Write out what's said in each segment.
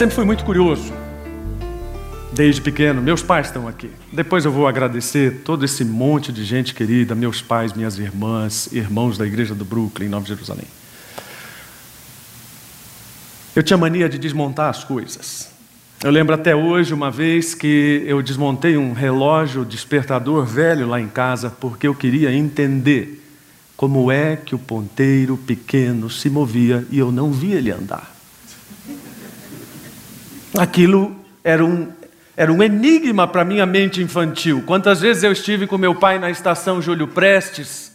Sempre fui muito curioso. Desde pequeno, meus pais estão aqui. Depois eu vou agradecer todo esse monte de gente querida, meus pais, minhas irmãs, irmãos da igreja do Brooklyn, Nova Jerusalém. Eu tinha mania de desmontar as coisas. Eu lembro até hoje uma vez que eu desmontei um relógio despertador velho lá em casa porque eu queria entender como é que o ponteiro pequeno se movia e eu não via ele andar. Aquilo era um, era um enigma para minha mente infantil. Quantas vezes eu estive com meu pai na estação Júlio Prestes,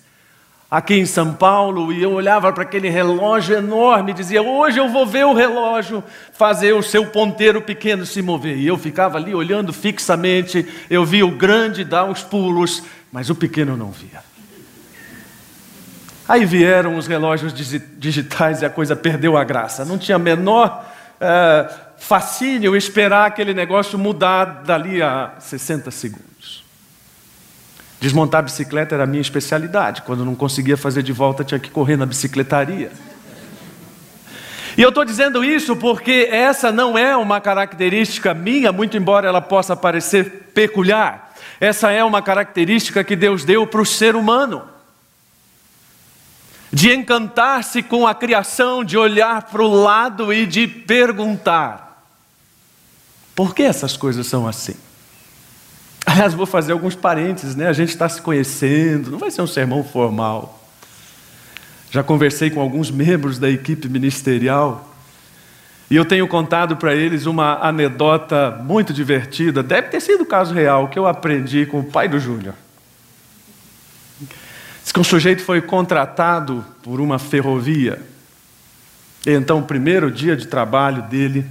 aqui em São Paulo, e eu olhava para aquele relógio enorme e dizia: Hoje eu vou ver o relógio fazer o seu ponteiro pequeno se mover. E eu ficava ali olhando fixamente, eu via o grande dar os pulos, mas o pequeno não via. Aí vieram os relógios digitais e a coisa perdeu a graça. Não tinha a menor. Uh, fascínio esperar aquele negócio mudar dali a 60 segundos. Desmontar a bicicleta era a minha especialidade. Quando não conseguia fazer de volta, tinha que correr na bicicletaria. E eu estou dizendo isso porque essa não é uma característica minha, muito embora ela possa parecer peculiar. Essa é uma característica que Deus deu para o ser humano. De encantar-se com a criação, de olhar para o lado e de perguntar: por que essas coisas são assim? Aliás, vou fazer alguns parênteses, né? A gente está se conhecendo, não vai ser um sermão formal. Já conversei com alguns membros da equipe ministerial e eu tenho contado para eles uma anedota muito divertida, deve ter sido caso real, que eu aprendi com o pai do Júnior. Diz que um sujeito foi contratado por uma ferrovia. E então, o primeiro dia de trabalho dele,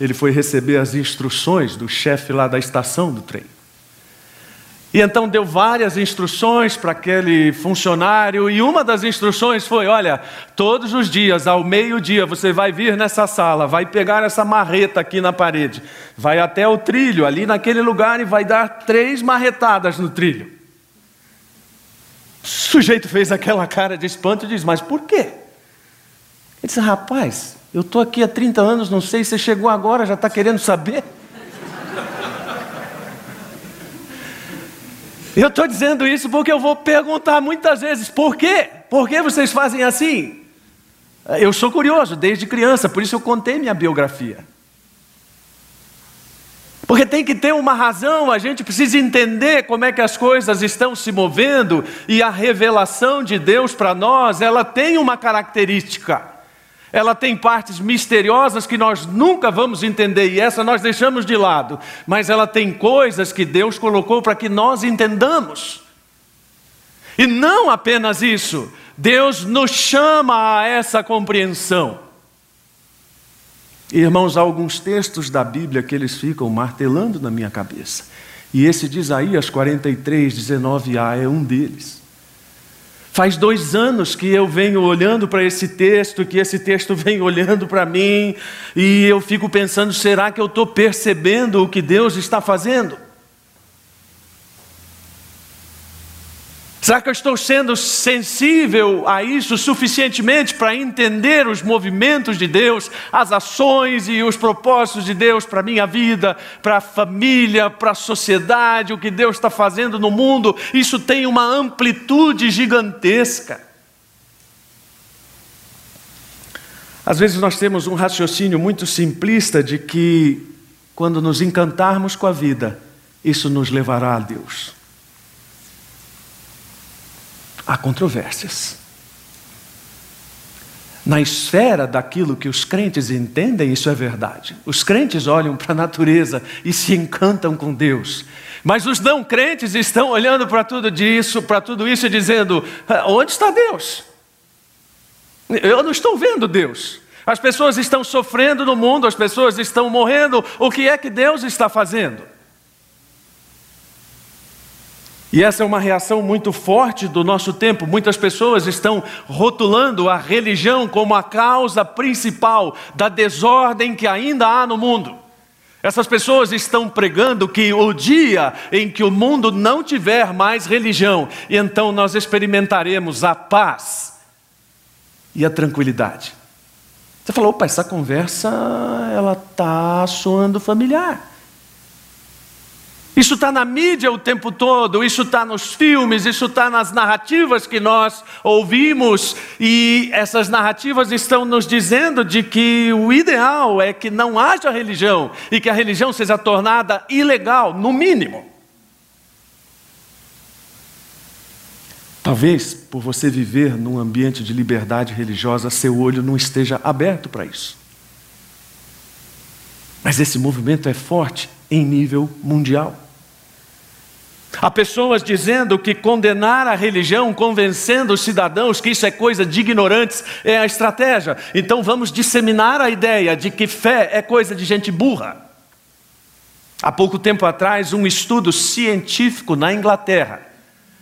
ele foi receber as instruções do chefe lá da estação do trem. E então deu várias instruções para aquele funcionário, e uma das instruções foi: olha, todos os dias, ao meio-dia, você vai vir nessa sala, vai pegar essa marreta aqui na parede, vai até o trilho, ali naquele lugar, e vai dar três marretadas no trilho. O sujeito fez aquela cara de espanto e diz: Mas por quê? Ele disse: Rapaz, eu estou aqui há 30 anos, não sei, você chegou agora, já está querendo saber? Eu estou dizendo isso porque eu vou perguntar muitas vezes: por quê? Por que vocês fazem assim? Eu sou curioso desde criança, por isso eu contei minha biografia. Porque tem que ter uma razão, a gente precisa entender como é que as coisas estão se movendo e a revelação de Deus para nós, ela tem uma característica. Ela tem partes misteriosas que nós nunca vamos entender e essa nós deixamos de lado, mas ela tem coisas que Deus colocou para que nós entendamos. E não apenas isso, Deus nos chama a essa compreensão. Irmãos, há alguns textos da Bíblia que eles ficam martelando na minha cabeça. E esse de Isaías 43, 19a é um deles. Faz dois anos que eu venho olhando para esse texto, que esse texto vem olhando para mim, e eu fico pensando: será que eu estou percebendo o que Deus está fazendo? Será que eu estou sendo sensível a isso suficientemente para entender os movimentos de Deus, as ações e os propósitos de Deus para a minha vida, para a família, para a sociedade, o que Deus está fazendo no mundo? Isso tem uma amplitude gigantesca. Às vezes nós temos um raciocínio muito simplista de que, quando nos encantarmos com a vida, isso nos levará a Deus há controvérsias. Na esfera daquilo que os crentes entendem, isso é verdade. Os crentes olham para a natureza e se encantam com Deus. Mas os não crentes estão olhando para tudo isso, para tudo isso e dizendo: ah, onde está Deus? Eu não estou vendo Deus. As pessoas estão sofrendo no mundo, as pessoas estão morrendo. O que é que Deus está fazendo? E essa é uma reação muito forte do nosso tempo. Muitas pessoas estão rotulando a religião como a causa principal da desordem que ainda há no mundo. Essas pessoas estão pregando que o dia em que o mundo não tiver mais religião, então nós experimentaremos a paz e a tranquilidade. Você falou, opa, essa conversa ela está soando familiar. Isso está na mídia o tempo todo, isso está nos filmes, isso está nas narrativas que nós ouvimos, e essas narrativas estão nos dizendo de que o ideal é que não haja religião e que a religião seja tornada ilegal, no mínimo. Talvez por você viver num ambiente de liberdade religiosa, seu olho não esteja aberto para isso. Mas esse movimento é forte em nível mundial. Há pessoas dizendo que condenar a religião, convencendo os cidadãos que isso é coisa de ignorantes, é a estratégia. Então vamos disseminar a ideia de que fé é coisa de gente burra. Há pouco tempo atrás, um estudo científico na Inglaterra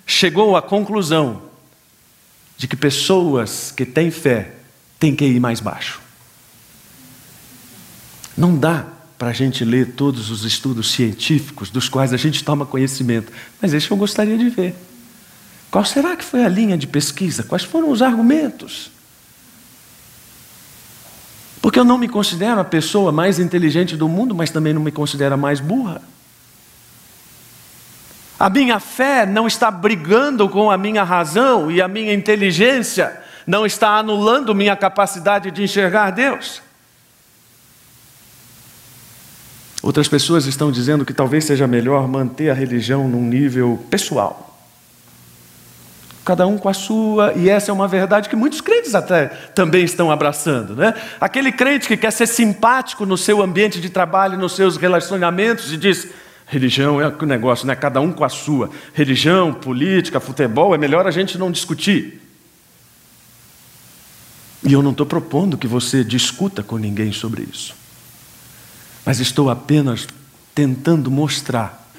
chegou à conclusão de que pessoas que têm fé têm que ir mais baixo. Não dá para a gente ler todos os estudos científicos dos quais a gente toma conhecimento, mas esse eu gostaria de ver. Qual será que foi a linha de pesquisa? Quais foram os argumentos? Porque eu não me considero a pessoa mais inteligente do mundo, mas também não me considero a mais burra. A minha fé não está brigando com a minha razão e a minha inteligência não está anulando minha capacidade de enxergar Deus. Outras pessoas estão dizendo que talvez seja melhor manter a religião num nível pessoal. Cada um com a sua, e essa é uma verdade que muitos crentes até também estão abraçando, né? Aquele crente que quer ser simpático no seu ambiente de trabalho, nos seus relacionamentos, e diz: religião é o negócio, né? Cada um com a sua. Religião, política, futebol, é melhor a gente não discutir. E eu não estou propondo que você discuta com ninguém sobre isso mas estou apenas tentando mostrar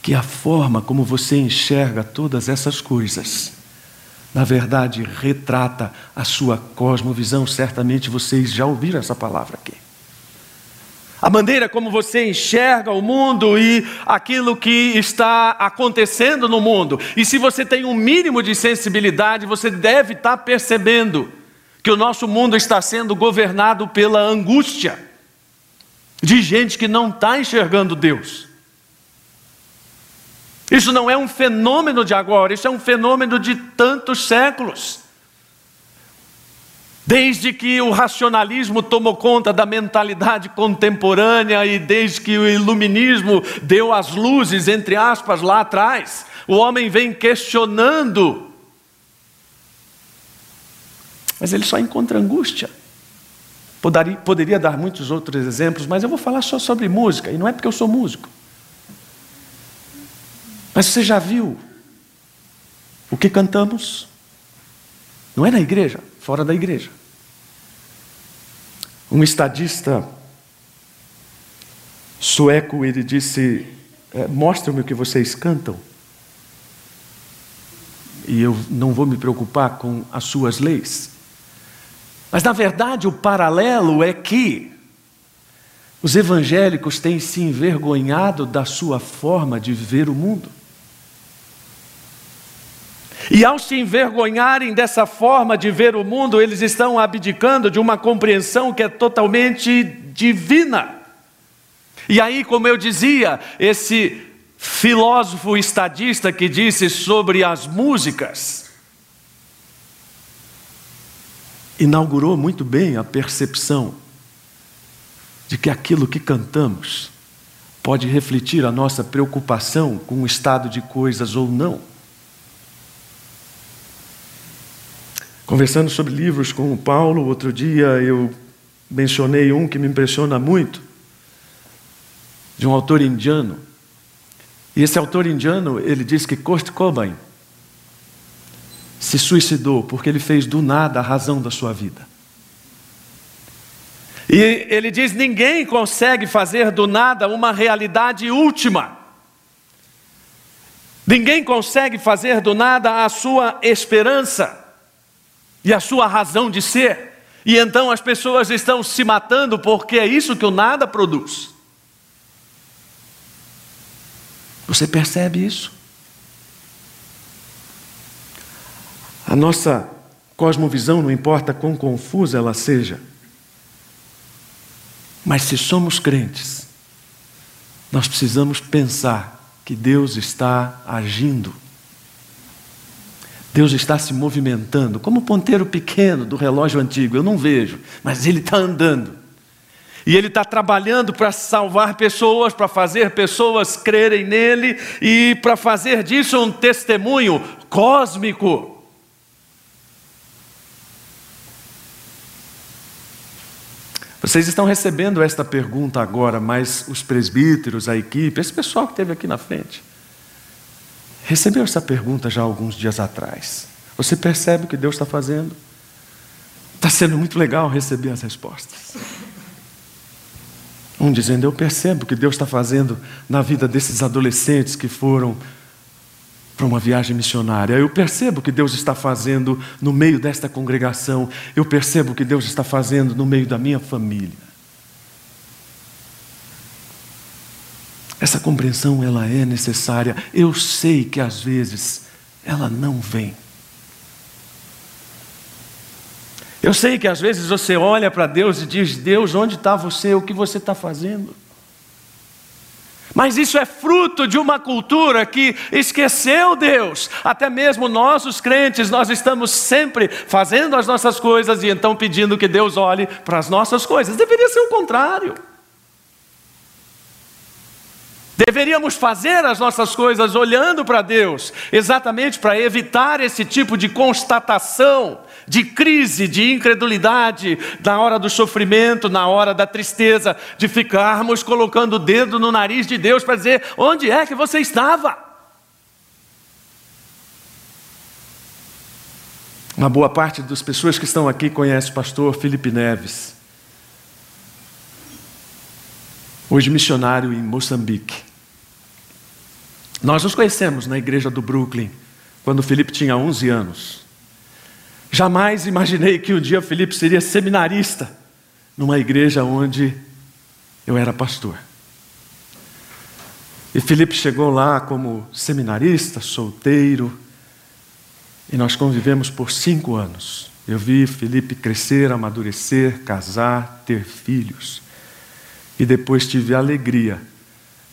que a forma como você enxerga todas essas coisas, na verdade, retrata a sua cosmovisão. Certamente vocês já ouviram essa palavra aqui. A maneira como você enxerga o mundo e aquilo que está acontecendo no mundo. E se você tem um mínimo de sensibilidade, você deve estar percebendo que o nosso mundo está sendo governado pela angústia de gente que não está enxergando Deus. Isso não é um fenômeno de agora, isso é um fenômeno de tantos séculos. Desde que o racionalismo tomou conta da mentalidade contemporânea e desde que o iluminismo deu as luzes, entre aspas, lá atrás, o homem vem questionando. Mas ele só encontra angústia. Poderia, dar muitos outros exemplos, mas eu vou falar só sobre música, e não é porque eu sou músico. Mas você já viu o que cantamos? Não é na igreja, fora da igreja. Um estadista sueco, ele disse: é, Mostre-me o que vocês cantam, e eu não vou me preocupar com as suas leis. Mas na verdade o paralelo é que os evangélicos têm se envergonhado da sua forma de ver o mundo. E ao se envergonharem dessa forma de ver o mundo, eles estão abdicando de uma compreensão que é totalmente divina. E aí, como eu dizia, esse filósofo estadista que disse sobre as músicas, inaugurou muito bem a percepção de que aquilo que cantamos pode refletir a nossa preocupação com o estado de coisas ou não. Conversando sobre livros com o Paulo, outro dia eu mencionei um que me impressiona muito, de um autor indiano. E esse autor indiano, ele diz que Kurt Cobain se suicidou porque ele fez do nada a razão da sua vida. E ele diz: ninguém consegue fazer do nada uma realidade última. Ninguém consegue fazer do nada a sua esperança e a sua razão de ser. E então as pessoas estão se matando porque é isso que o nada produz. Você percebe isso? A nossa cosmovisão, não importa quão confusa ela seja, Mas se somos crentes, nós precisamos pensar que Deus está agindo. Deus está se movimentando, como o ponteiro pequeno do relógio antigo. Eu não vejo, mas ele está andando. E ele está trabalhando para salvar pessoas, para fazer pessoas crerem nele e para fazer disso um testemunho cósmico. Vocês estão recebendo esta pergunta agora, mas os presbíteros, a equipe, esse pessoal que esteve aqui na frente, recebeu essa pergunta já alguns dias atrás. Você percebe o que Deus está fazendo? Está sendo muito legal receber as respostas. Um dizendo: Eu percebo o que Deus está fazendo na vida desses adolescentes que foram para uma viagem missionária. Eu percebo que Deus está fazendo no meio desta congregação. Eu percebo que Deus está fazendo no meio da minha família. Essa compreensão ela é necessária. Eu sei que às vezes ela não vem. Eu sei que às vezes você olha para Deus e diz: Deus, onde está você? O que você está fazendo? Mas isso é fruto de uma cultura que esqueceu Deus. Até mesmo nós, os crentes, nós estamos sempre fazendo as nossas coisas e então pedindo que Deus olhe para as nossas coisas. Deveria ser o contrário. Deveríamos fazer as nossas coisas olhando para Deus, exatamente para evitar esse tipo de constatação de crise, de incredulidade, na hora do sofrimento, na hora da tristeza, de ficarmos colocando o dedo no nariz de Deus para dizer: onde é que você estava? Uma boa parte das pessoas que estão aqui conhece o pastor Felipe Neves. Hoje missionário em Moçambique. Nós nos conhecemos na igreja do Brooklyn, quando Felipe tinha 11 anos. Jamais imaginei que um dia Felipe seria seminarista numa igreja onde eu era pastor. E Felipe chegou lá como seminarista, solteiro, e nós convivemos por cinco anos. Eu vi Felipe crescer, amadurecer, casar, ter filhos. E depois tive a alegria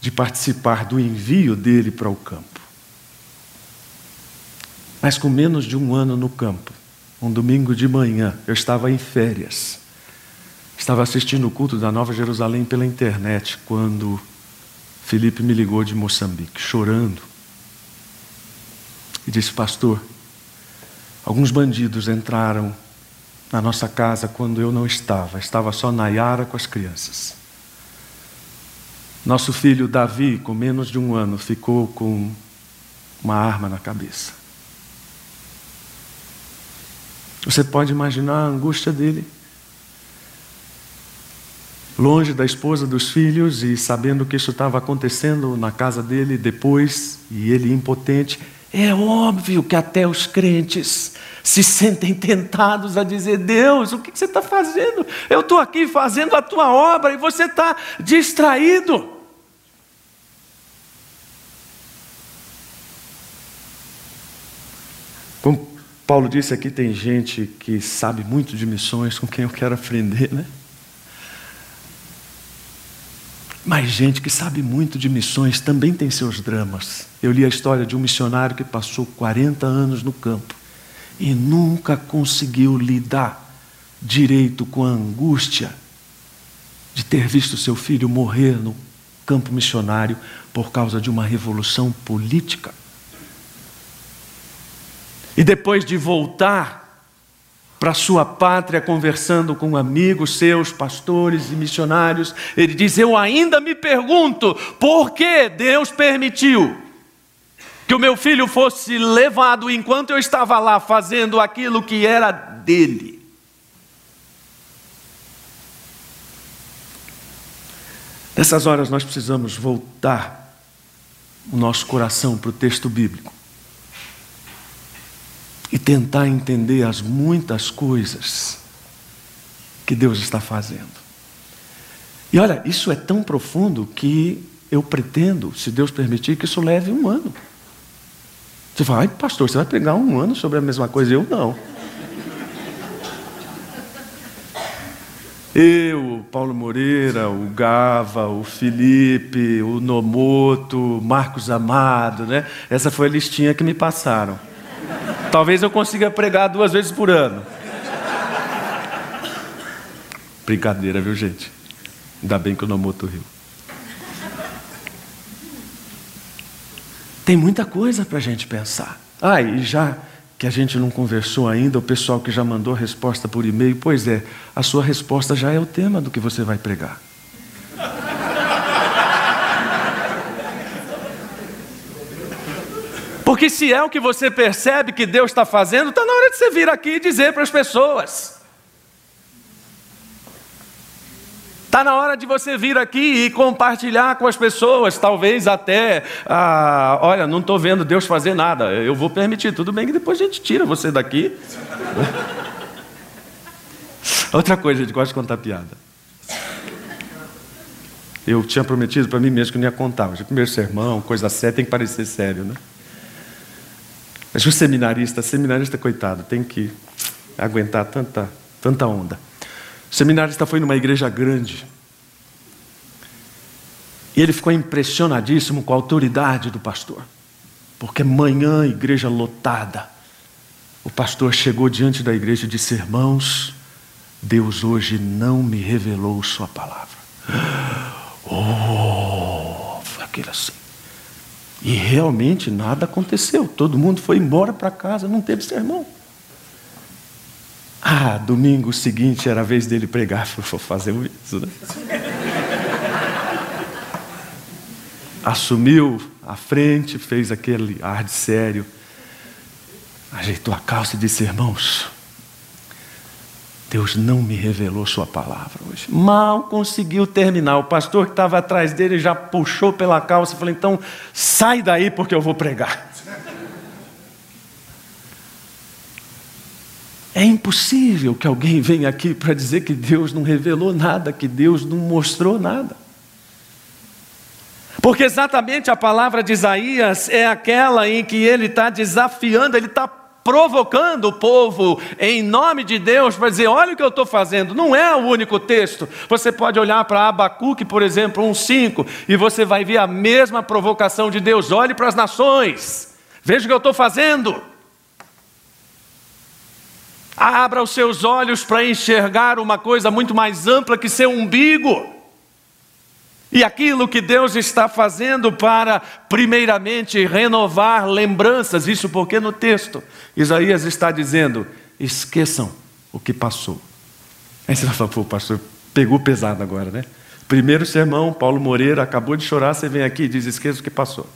de participar do envio dele para o campo. Mas com menos de um ano no campo, um domingo de manhã, eu estava em férias. Estava assistindo o culto da Nova Jerusalém pela internet quando Felipe me ligou de Moçambique, chorando. E disse: Pastor, alguns bandidos entraram na nossa casa quando eu não estava, estava só Nayara com as crianças. Nosso filho Davi, com menos de um ano, ficou com uma arma na cabeça. Você pode imaginar a angústia dele. Longe da esposa, dos filhos e sabendo que isso estava acontecendo na casa dele depois, e ele impotente, é óbvio que até os crentes se sentem tentados a dizer: Deus, o que você está fazendo? Eu estou aqui fazendo a tua obra e você está distraído. Como Paulo disse aqui: tem gente que sabe muito de missões com quem eu quero aprender, né? Mas gente que sabe muito de missões também tem seus dramas. Eu li a história de um missionário que passou 40 anos no campo e nunca conseguiu lidar direito com a angústia de ter visto seu filho morrer no campo missionário por causa de uma revolução política. E depois de voltar para sua pátria, conversando com amigos seus, pastores e missionários, ele diz: Eu ainda me pergunto por que Deus permitiu que o meu filho fosse levado enquanto eu estava lá fazendo aquilo que era dele. Nessas horas nós precisamos voltar o nosso coração para o texto bíblico e tentar entender as muitas coisas que Deus está fazendo. E olha, isso é tão profundo que eu pretendo, se Deus permitir, que isso leve um ano. Você fala, ai pastor, você vai pegar um ano sobre a mesma coisa? Eu não. Eu, Paulo Moreira, o Gava, o Felipe, o Nomoto, Marcos Amado, né? Essa foi a listinha que me passaram. Talvez eu consiga pregar duas vezes por ano. Brincadeira, viu, gente? Ainda bem que o Nomoto riu. Tem muita coisa para a gente pensar. Ah, e já que a gente não conversou ainda, o pessoal que já mandou a resposta por e-mail, pois é, a sua resposta já é o tema do que você vai pregar. Porque se é o que você percebe que Deus está fazendo, está na hora de você vir aqui e dizer para as pessoas. Está na hora de você vir aqui e compartilhar com as pessoas, talvez até, ah, olha, não estou vendo Deus fazer nada, eu vou permitir, tudo bem que depois a gente tira você daqui. Outra coisa, a gente gosta de contar piada. Eu tinha prometido para mim mesmo que não ia contar. Hoje, primeiro sermão, coisa séria, tem que parecer sério, né? Mas o seminarista, seminarista, coitado, tem que aguentar tanta, tanta onda. O seminarista foi numa igreja grande. E ele ficou impressionadíssimo com a autoridade do pastor. Porque manhã, igreja lotada. O pastor chegou diante da igreja e disse: Irmãos, Deus hoje não me revelou Sua palavra. Oh, aquilo assim. E realmente nada aconteceu. Todo mundo foi embora para casa, não teve sermão. Ah, domingo seguinte era a vez dele pregar. Vou fazer isso, né? Assumiu a frente, fez aquele ar de sério, ajeitou a calça e disse: Irmãos, Deus não me revelou Sua palavra hoje. Mal conseguiu terminar. O pastor que estava atrás dele já puxou pela calça e falou: Então sai daí porque eu vou pregar. É impossível que alguém venha aqui para dizer que Deus não revelou nada, que Deus não mostrou nada. Porque exatamente a palavra de Isaías é aquela em que ele está desafiando, ele está provocando o povo em nome de Deus para dizer: olha o que eu estou fazendo. Não é o único texto. Você pode olhar para Abacuque, por exemplo, 1,5, e você vai ver a mesma provocação de Deus. Olhe para as nações, veja o que eu estou fazendo. Abra os seus olhos para enxergar uma coisa muito mais ampla que seu umbigo. E aquilo que Deus está fazendo para, primeiramente, renovar lembranças, isso porque no texto Isaías está dizendo: esqueçam o que passou. Aí você vai falar, pô, pastor, pegou pesado agora, né? Primeiro sermão, Paulo Moreira acabou de chorar, você vem aqui e diz: esqueça o que passou.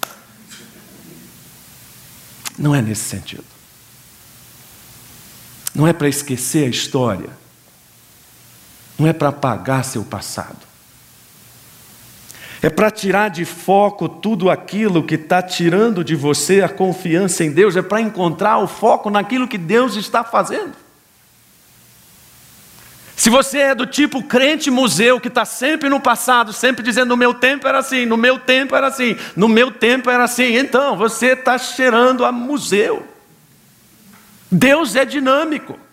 Não é nesse sentido. Não é para esquecer a história. Não é para apagar seu passado. É para tirar de foco tudo aquilo que está tirando de você a confiança em Deus. É para encontrar o foco naquilo que Deus está fazendo. Se você é do tipo crente museu que está sempre no passado, sempre dizendo no meu tempo era assim, no meu tempo era assim, no meu tempo era assim, então você está cheirando a museu. Deus é dinâmico.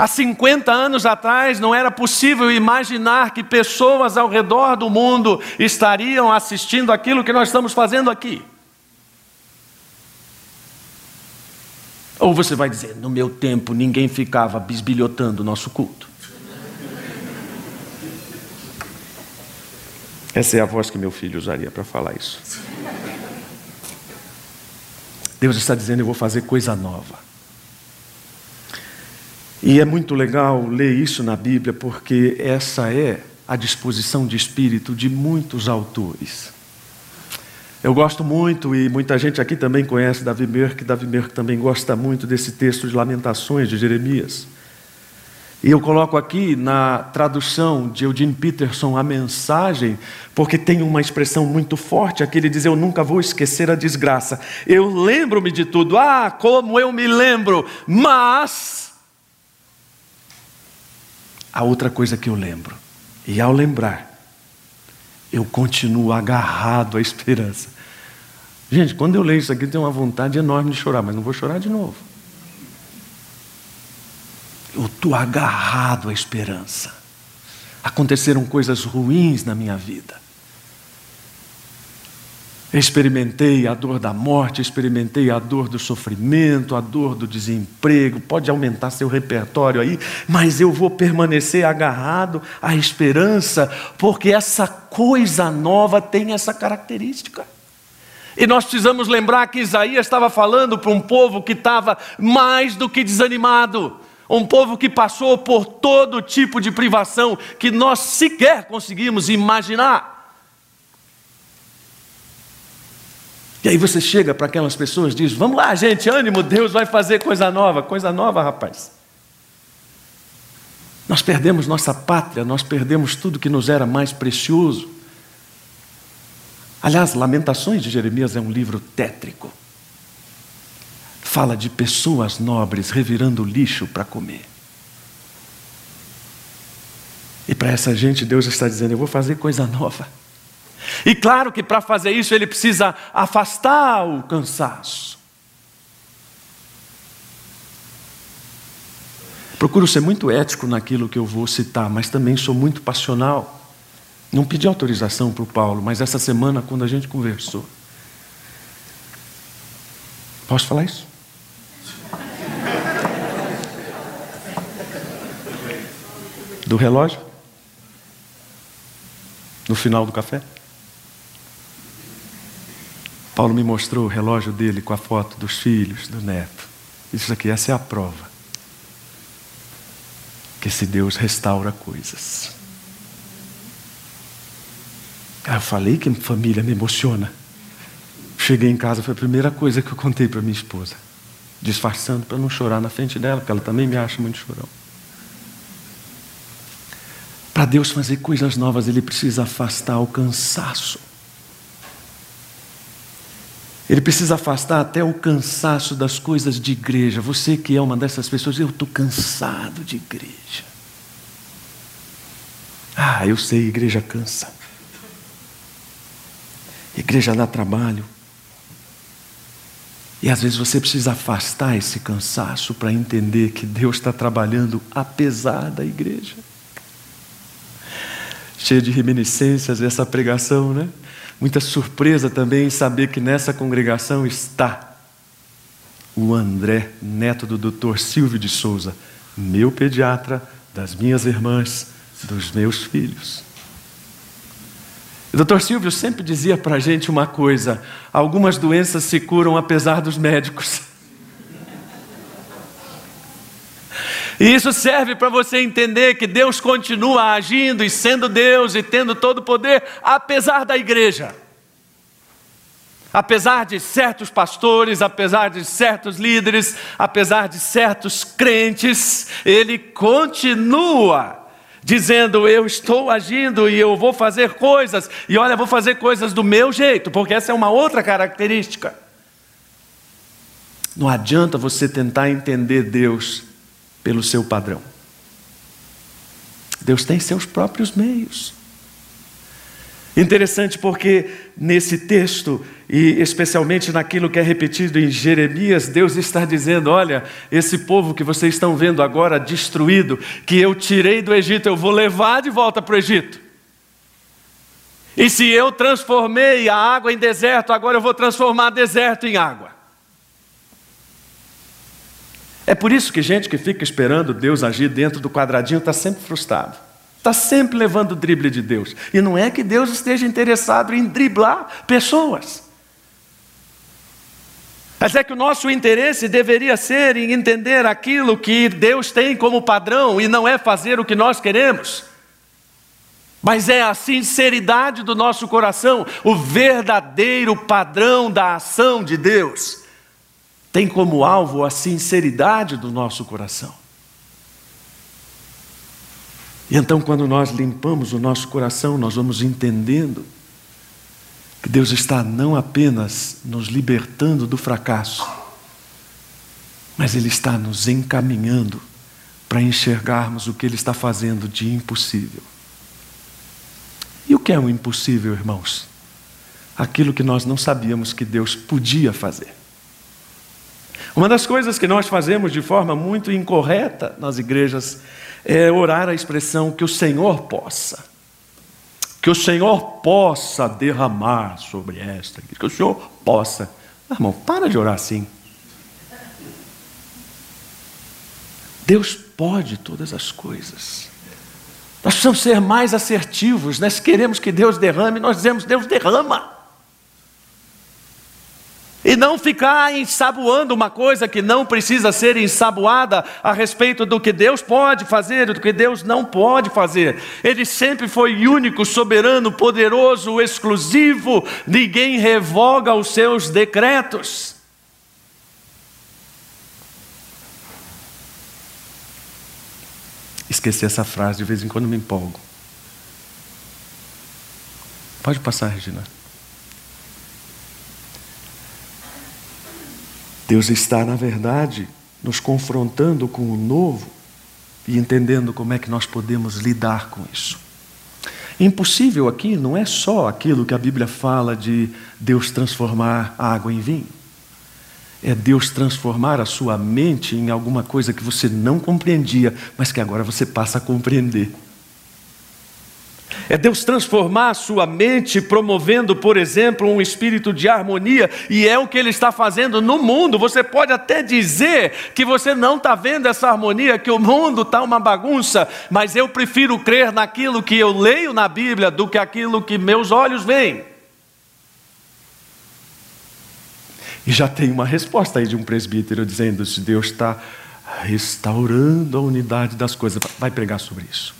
Há 50 anos atrás não era possível imaginar que pessoas ao redor do mundo estariam assistindo aquilo que nós estamos fazendo aqui. Ou você vai dizer, no meu tempo ninguém ficava bisbilhotando o nosso culto. Essa é a voz que meu filho usaria para falar isso. Deus está dizendo: Eu vou fazer coisa nova. E é muito legal ler isso na Bíblia, porque essa é a disposição de espírito de muitos autores. Eu gosto muito, e muita gente aqui também conhece Davi Merck, Davi Merck também gosta muito desse texto de Lamentações de Jeremias. E eu coloco aqui na tradução de Eugene Peterson a mensagem, porque tem uma expressão muito forte aqui, ele diz: Eu nunca vou esquecer a desgraça. Eu lembro-me de tudo, ah, como eu me lembro, mas. A outra coisa que eu lembro, e ao lembrar, eu continuo agarrado à esperança. Gente, quando eu leio isso aqui, eu tenho uma vontade enorme de chorar, mas não vou chorar de novo. Eu estou agarrado à esperança. Aconteceram coisas ruins na minha vida. Experimentei a dor da morte, experimentei a dor do sofrimento, a dor do desemprego. Pode aumentar seu repertório aí, mas eu vou permanecer agarrado à esperança, porque essa coisa nova tem essa característica. E nós precisamos lembrar que Isaías estava falando para um povo que estava mais do que desanimado, um povo que passou por todo tipo de privação que nós sequer conseguimos imaginar. E aí você chega para aquelas pessoas e diz: Vamos lá, gente, ânimo, Deus vai fazer coisa nova. Coisa nova, rapaz. Nós perdemos nossa pátria, nós perdemos tudo que nos era mais precioso. Aliás, Lamentações de Jeremias é um livro tétrico. Fala de pessoas nobres revirando lixo para comer. E para essa gente, Deus está dizendo: Eu vou fazer coisa nova. E claro que para fazer isso ele precisa afastar o cansaço. Procuro ser muito ético naquilo que eu vou citar, mas também sou muito passional. Não pedi autorização para o Paulo, mas essa semana, quando a gente conversou. Posso falar isso? Do relógio? No final do café? Paulo me mostrou o relógio dele com a foto dos filhos, do neto. Isso aqui, essa é a prova. Que esse Deus restaura coisas. Ah, eu falei que família me emociona. Cheguei em casa, foi a primeira coisa que eu contei para minha esposa. Disfarçando para não chorar na frente dela, porque ela também me acha muito chorão. Para Deus fazer coisas novas, Ele precisa afastar o cansaço. Ele precisa afastar até o cansaço das coisas de igreja. Você que é uma dessas pessoas, eu estou cansado de igreja. Ah, eu sei, igreja cansa. Igreja dá trabalho. E às vezes você precisa afastar esse cansaço para entender que Deus está trabalhando apesar da igreja. Cheio de reminiscências essa pregação, né? Muita surpresa também em saber que nessa congregação está o André, neto do Dr. Silvio de Souza, meu pediatra, das minhas irmãs, dos meus filhos. O doutor Silvio sempre dizia para a gente uma coisa: algumas doenças se curam apesar dos médicos. E isso serve para você entender que Deus continua agindo e sendo Deus e tendo todo o poder, apesar da igreja. Apesar de certos pastores, apesar de certos líderes, apesar de certos crentes, ele continua dizendo: Eu estou agindo e eu vou fazer coisas, e olha, vou fazer coisas do meu jeito, porque essa é uma outra característica. Não adianta você tentar entender Deus pelo seu padrão. Deus tem seus próprios meios. Interessante porque nesse texto, e especialmente naquilo que é repetido em Jeremias, Deus está dizendo: olha, esse povo que vocês estão vendo agora destruído, que eu tirei do Egito, eu vou levar de volta para o Egito. E se eu transformei a água em deserto, agora eu vou transformar deserto em água. É por isso que gente que fica esperando Deus agir dentro do quadradinho está sempre frustrado. Está sempre levando o drible de Deus. E não é que Deus esteja interessado em driblar pessoas. Mas é que o nosso interesse deveria ser em entender aquilo que Deus tem como padrão e não é fazer o que nós queremos. Mas é a sinceridade do nosso coração, o verdadeiro padrão da ação de Deus tem como alvo a sinceridade do nosso coração. E então, quando nós limpamos o nosso coração, nós vamos entendendo que Deus está não apenas nos libertando do fracasso, mas Ele está nos encaminhando para enxergarmos o que Ele está fazendo de impossível. E o que é o impossível, irmãos? Aquilo que nós não sabíamos que Deus podia fazer. Uma das coisas que nós fazemos de forma muito incorreta nas igrejas é orar a expressão que o Senhor possa. Que o Senhor possa derramar sobre esta, que o Senhor possa. Ah, irmão, para de orar assim. Deus pode todas as coisas. Nós precisamos ser mais assertivos. Nós né? queremos que Deus derrame, nós dizemos: Deus derrama. E não ficar ensaboando uma coisa que não precisa ser ensaboada a respeito do que Deus pode fazer e do que Deus não pode fazer. Ele sempre foi único, soberano, poderoso, exclusivo, ninguém revoga os seus decretos. Esqueci essa frase, de vez em quando me empolgo. Pode passar, Regina. Deus está, na verdade, nos confrontando com o novo e entendendo como é que nós podemos lidar com isso. Impossível aqui não é só aquilo que a Bíblia fala de Deus transformar a água em vinho. É Deus transformar a sua mente em alguma coisa que você não compreendia, mas que agora você passa a compreender. É Deus transformar a sua mente, promovendo, por exemplo, um espírito de harmonia, e é o que Ele está fazendo no mundo. Você pode até dizer que você não está vendo essa harmonia, que o mundo está uma bagunça, mas eu prefiro crer naquilo que eu leio na Bíblia do que aquilo que meus olhos veem. E já tem uma resposta aí de um presbítero dizendo: se Deus está restaurando a unidade das coisas, vai pregar sobre isso.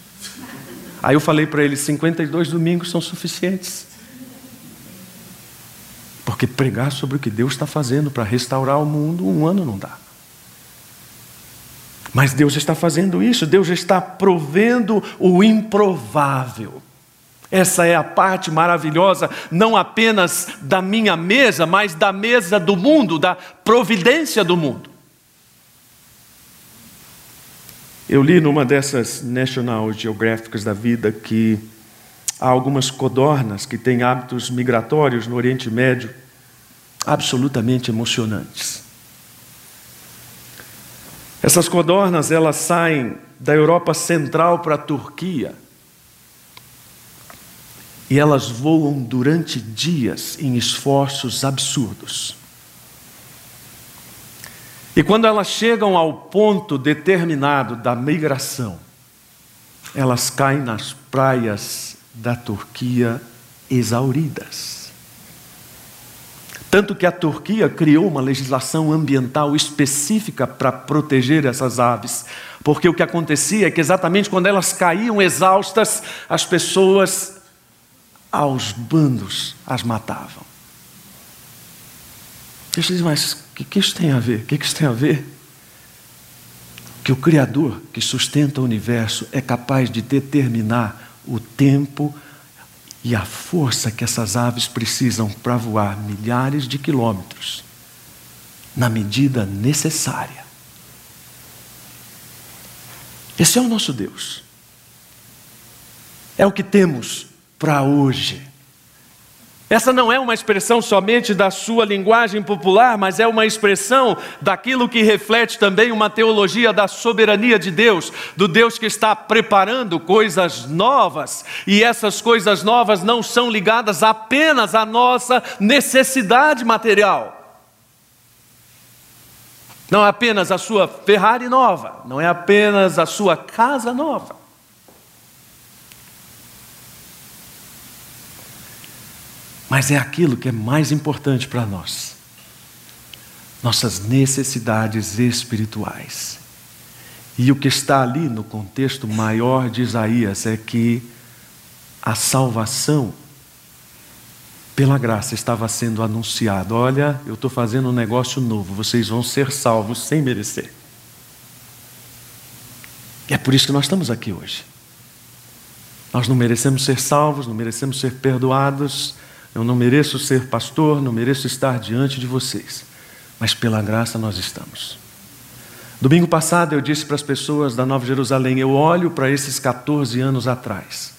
Aí eu falei para ele: 52 domingos são suficientes. Porque pregar sobre o que Deus está fazendo para restaurar o mundo, um ano não dá. Mas Deus está fazendo isso, Deus está provendo o improvável. Essa é a parte maravilhosa, não apenas da minha mesa, mas da mesa do mundo, da providência do mundo. Eu li numa dessas National Geographicas da vida que há algumas codornas que têm hábitos migratórios no Oriente Médio absolutamente emocionantes. Essas codornas elas saem da Europa Central para a Turquia e elas voam durante dias em esforços absurdos. E quando elas chegam ao ponto determinado da migração, elas caem nas praias da Turquia exauridas. Tanto que a Turquia criou uma legislação ambiental específica para proteger essas aves, porque o que acontecia é que exatamente quando elas caíam exaustas, as pessoas aos bandos as matavam. Deixa eu dizer, mas que, que isso tem a ver? O que, que isso tem a ver? Que o Criador que sustenta o universo é capaz de determinar o tempo e a força que essas aves precisam para voar milhares de quilômetros, na medida necessária. Esse é o nosso Deus. É o que temos para hoje. Essa não é uma expressão somente da sua linguagem popular, mas é uma expressão daquilo que reflete também uma teologia da soberania de Deus, do Deus que está preparando coisas novas, e essas coisas novas não são ligadas apenas à nossa necessidade material. Não é apenas a sua Ferrari nova, não é apenas a sua casa nova. Mas é aquilo que é mais importante para nós: nossas necessidades espirituais. E o que está ali no contexto maior de Isaías é que a salvação, pela graça, estava sendo anunciada. Olha, eu estou fazendo um negócio novo, vocês vão ser salvos sem merecer. E é por isso que nós estamos aqui hoje. Nós não merecemos ser salvos, não merecemos ser perdoados, eu não mereço ser pastor, não mereço estar diante de vocês, mas pela graça nós estamos. Domingo passado eu disse para as pessoas da Nova Jerusalém: eu olho para esses 14 anos atrás,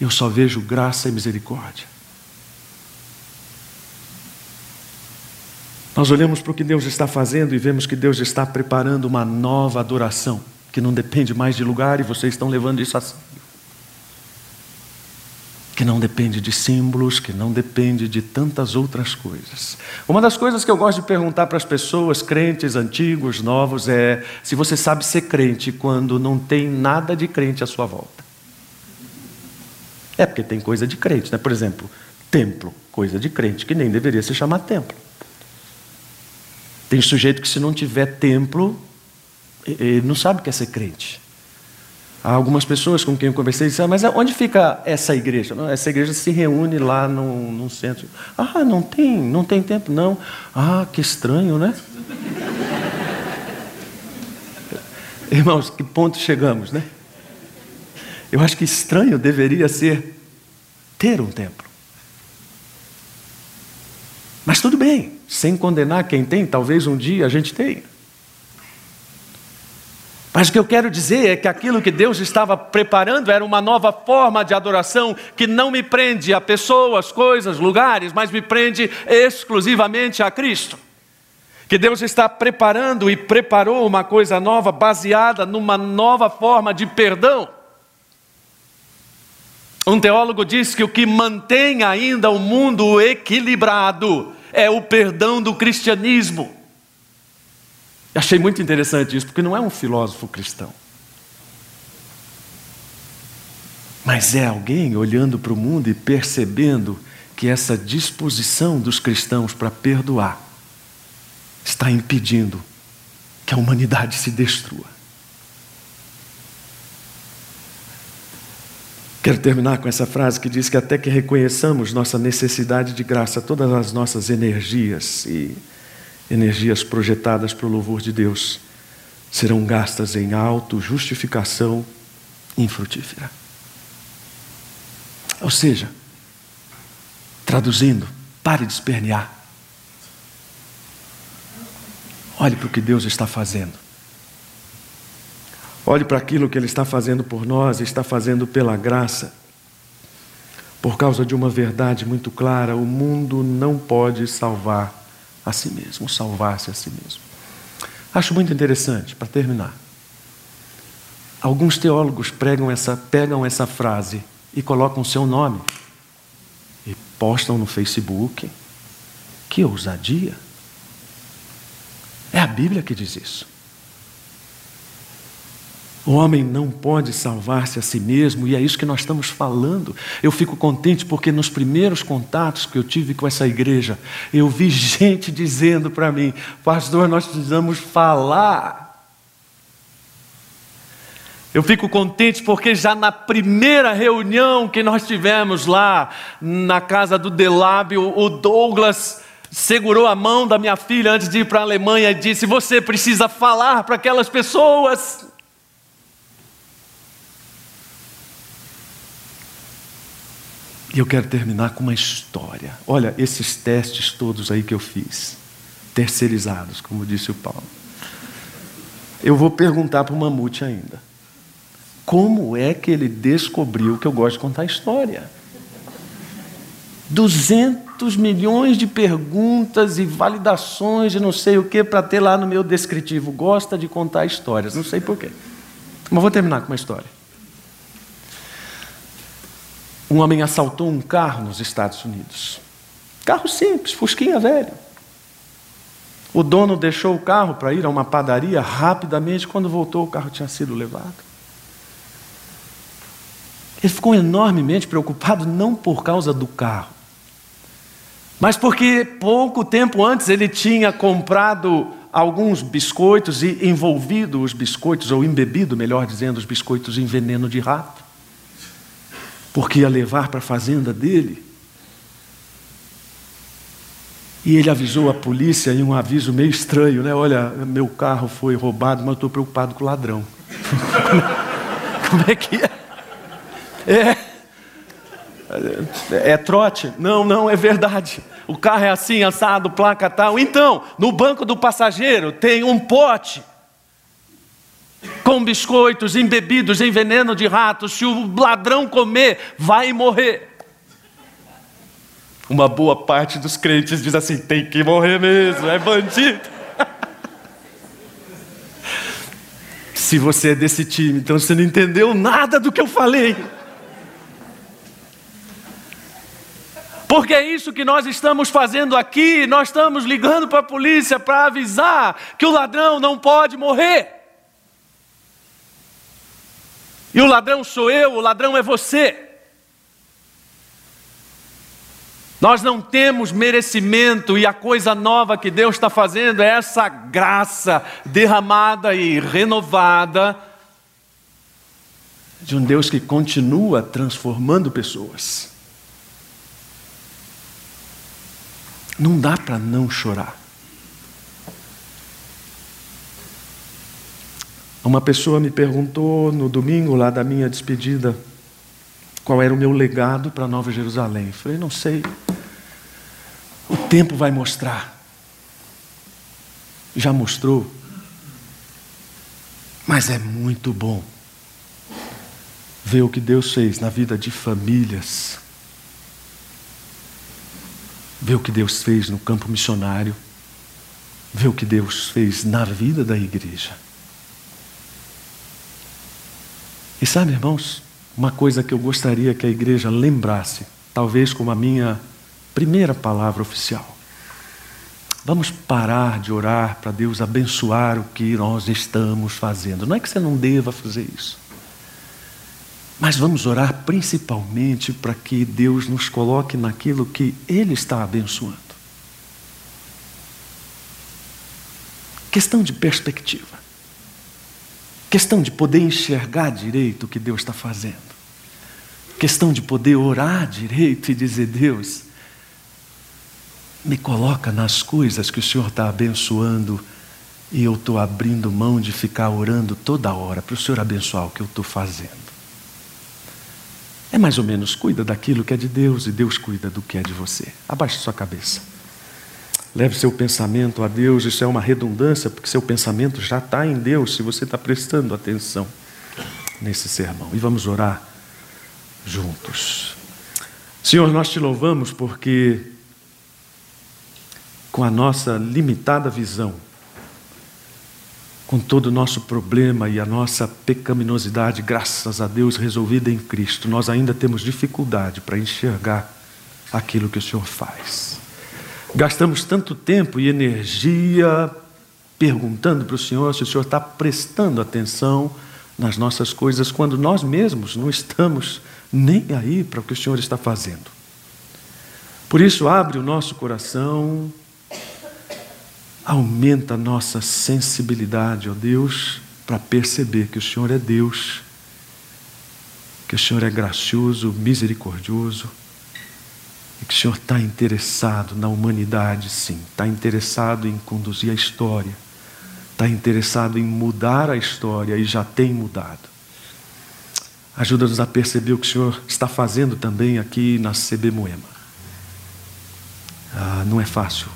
eu só vejo graça e misericórdia. Nós olhamos para o que Deus está fazendo e vemos que Deus está preparando uma nova adoração, que não depende mais de lugar e vocês estão levando isso a. Que não depende de símbolos, que não depende de tantas outras coisas. Uma das coisas que eu gosto de perguntar para as pessoas, crentes, antigos, novos, é se você sabe ser crente quando não tem nada de crente à sua volta. É porque tem coisa de crente, né? Por exemplo, templo, coisa de crente, que nem deveria se chamar templo. Tem sujeito que, se não tiver templo, ele não sabe o que é ser crente. Há algumas pessoas com quem eu conversei disseram, mas onde fica essa igreja? essa igreja se reúne lá no, no centro. Ah, não tem, não tem tempo, não. Ah, que estranho, né? Irmãos, que ponto chegamos, né? Eu acho que estranho deveria ser ter um templo. Mas tudo bem, sem condenar quem tem, talvez um dia a gente tenha. Mas o que eu quero dizer é que aquilo que Deus estava preparando era uma nova forma de adoração que não me prende a pessoas, coisas, lugares, mas me prende exclusivamente a Cristo. Que Deus está preparando e preparou uma coisa nova baseada numa nova forma de perdão. Um teólogo diz que o que mantém ainda o mundo equilibrado é o perdão do cristianismo. Achei muito interessante isso, porque não é um filósofo cristão. Mas é alguém olhando para o mundo e percebendo que essa disposição dos cristãos para perdoar está impedindo que a humanidade se destrua. Quero terminar com essa frase que diz que até que reconheçamos nossa necessidade de graça, todas as nossas energias e energias projetadas para o louvor de Deus serão gastas em auto-justificação infrutífera. Ou seja, traduzindo, pare de espernear. Olhe para o que Deus está fazendo. Olhe para aquilo que Ele está fazendo por nós, está fazendo pela graça. Por causa de uma verdade muito clara: o mundo não pode salvar a si mesmo, salvar-se a si mesmo. Acho muito interessante, para terminar. Alguns teólogos pregam essa, pegam essa frase e colocam seu nome e postam no Facebook. Que ousadia! É a Bíblia que diz isso. O homem não pode salvar-se a si mesmo, e é isso que nós estamos falando. Eu fico contente porque nos primeiros contatos que eu tive com essa igreja, eu vi gente dizendo para mim: Pastor, nós precisamos falar. Eu fico contente porque já na primeira reunião que nós tivemos lá na casa do Delábio, o Douglas segurou a mão da minha filha antes de ir para a Alemanha e disse: Você precisa falar para aquelas pessoas. E eu quero terminar com uma história. Olha, esses testes todos aí que eu fiz, terceirizados, como disse o Paulo. Eu vou perguntar para o Mamute ainda. Como é que ele descobriu que eu gosto de contar história? 200 milhões de perguntas e validações de não sei o que para ter lá no meu descritivo. Gosta de contar histórias, não sei porquê. Mas vou terminar com uma história. Um homem assaltou um carro nos Estados Unidos. Carro simples, fusquinha velho. O dono deixou o carro para ir a uma padaria rapidamente. Quando voltou, o carro tinha sido levado. Ele ficou enormemente preocupado, não por causa do carro, mas porque pouco tempo antes ele tinha comprado alguns biscoitos e envolvido os biscoitos, ou embebido, melhor dizendo, os biscoitos em veneno de rato porque ia levar para a fazenda dele. E ele avisou a polícia em um aviso meio estranho, né? Olha, meu carro foi roubado, mas eu estou preocupado com o ladrão. Como é que é? É. É trote? Não, não, é verdade. O carro é assim, assado, placa tal. Então, no banco do passageiro tem um pote com biscoitos embebidos em veneno de ratos, se o ladrão comer, vai morrer. Uma boa parte dos crentes diz assim: tem que morrer mesmo, é bandido. Se você é desse time, então você não entendeu nada do que eu falei. Porque é isso que nós estamos fazendo aqui, nós estamos ligando para a polícia para avisar que o ladrão não pode morrer. E o ladrão sou eu, o ladrão é você. Nós não temos merecimento e a coisa nova que Deus está fazendo é essa graça derramada e renovada de um Deus que continua transformando pessoas. Não dá para não chorar. Uma pessoa me perguntou no domingo lá da minha despedida qual era o meu legado para Nova Jerusalém. Eu falei, não sei. O tempo vai mostrar. Já mostrou. Mas é muito bom ver o que Deus fez na vida de famílias Ver o que Deus fez no campo missionário. Ver o que Deus fez na vida da igreja. E sabe, irmãos, uma coisa que eu gostaria que a igreja lembrasse, talvez como a minha primeira palavra oficial. Vamos parar de orar para Deus abençoar o que nós estamos fazendo. Não é que você não deva fazer isso. Mas vamos orar principalmente para que Deus nos coloque naquilo que Ele está abençoando. Questão de perspectiva. Questão de poder enxergar direito o que Deus está fazendo. Questão de poder orar direito e dizer: Deus, me coloca nas coisas que o Senhor está abençoando e eu estou abrindo mão de ficar orando toda hora para o Senhor abençoar o que eu estou fazendo. É mais ou menos, cuida daquilo que é de Deus e Deus cuida do que é de você. Abaixe sua cabeça. Leve seu pensamento a Deus, isso é uma redundância, porque seu pensamento já está em Deus, se você está prestando atenção nesse sermão. E vamos orar juntos. Senhor, nós te louvamos porque, com a nossa limitada visão, com todo o nosso problema e a nossa pecaminosidade, graças a Deus, resolvida em Cristo, nós ainda temos dificuldade para enxergar aquilo que o Senhor faz. Gastamos tanto tempo e energia perguntando para o Senhor se o Senhor está prestando atenção nas nossas coisas, quando nós mesmos não estamos nem aí para o que o Senhor está fazendo. Por isso, abre o nosso coração Aumenta a nossa sensibilidade, ó Deus, para perceber que o Senhor é Deus, que o Senhor é gracioso, misericordioso, e que o Senhor está interessado na humanidade, sim, está interessado em conduzir a história, está interessado em mudar a história e já tem mudado. Ajuda-nos a perceber o que o Senhor está fazendo também aqui na CB Moema. Ah, não é fácil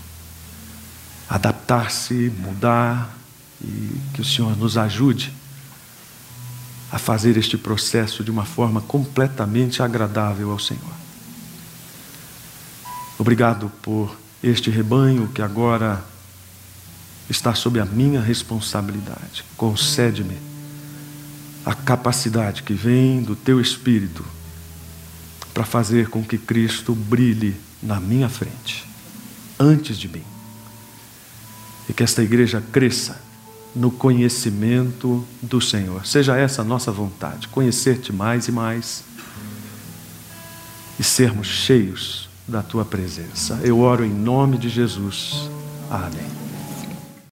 adaptar-se, mudar e que o Senhor nos ajude a fazer este processo de uma forma completamente agradável ao Senhor. Obrigado por este rebanho que agora está sob a minha responsabilidade. Concede-me a capacidade que vem do teu Espírito para fazer com que Cristo brilhe na minha frente, antes de mim e que esta igreja cresça no conhecimento do Senhor. Seja essa a nossa vontade, conhecer-te mais e mais e sermos cheios da tua presença. Eu oro em nome de Jesus. Amém.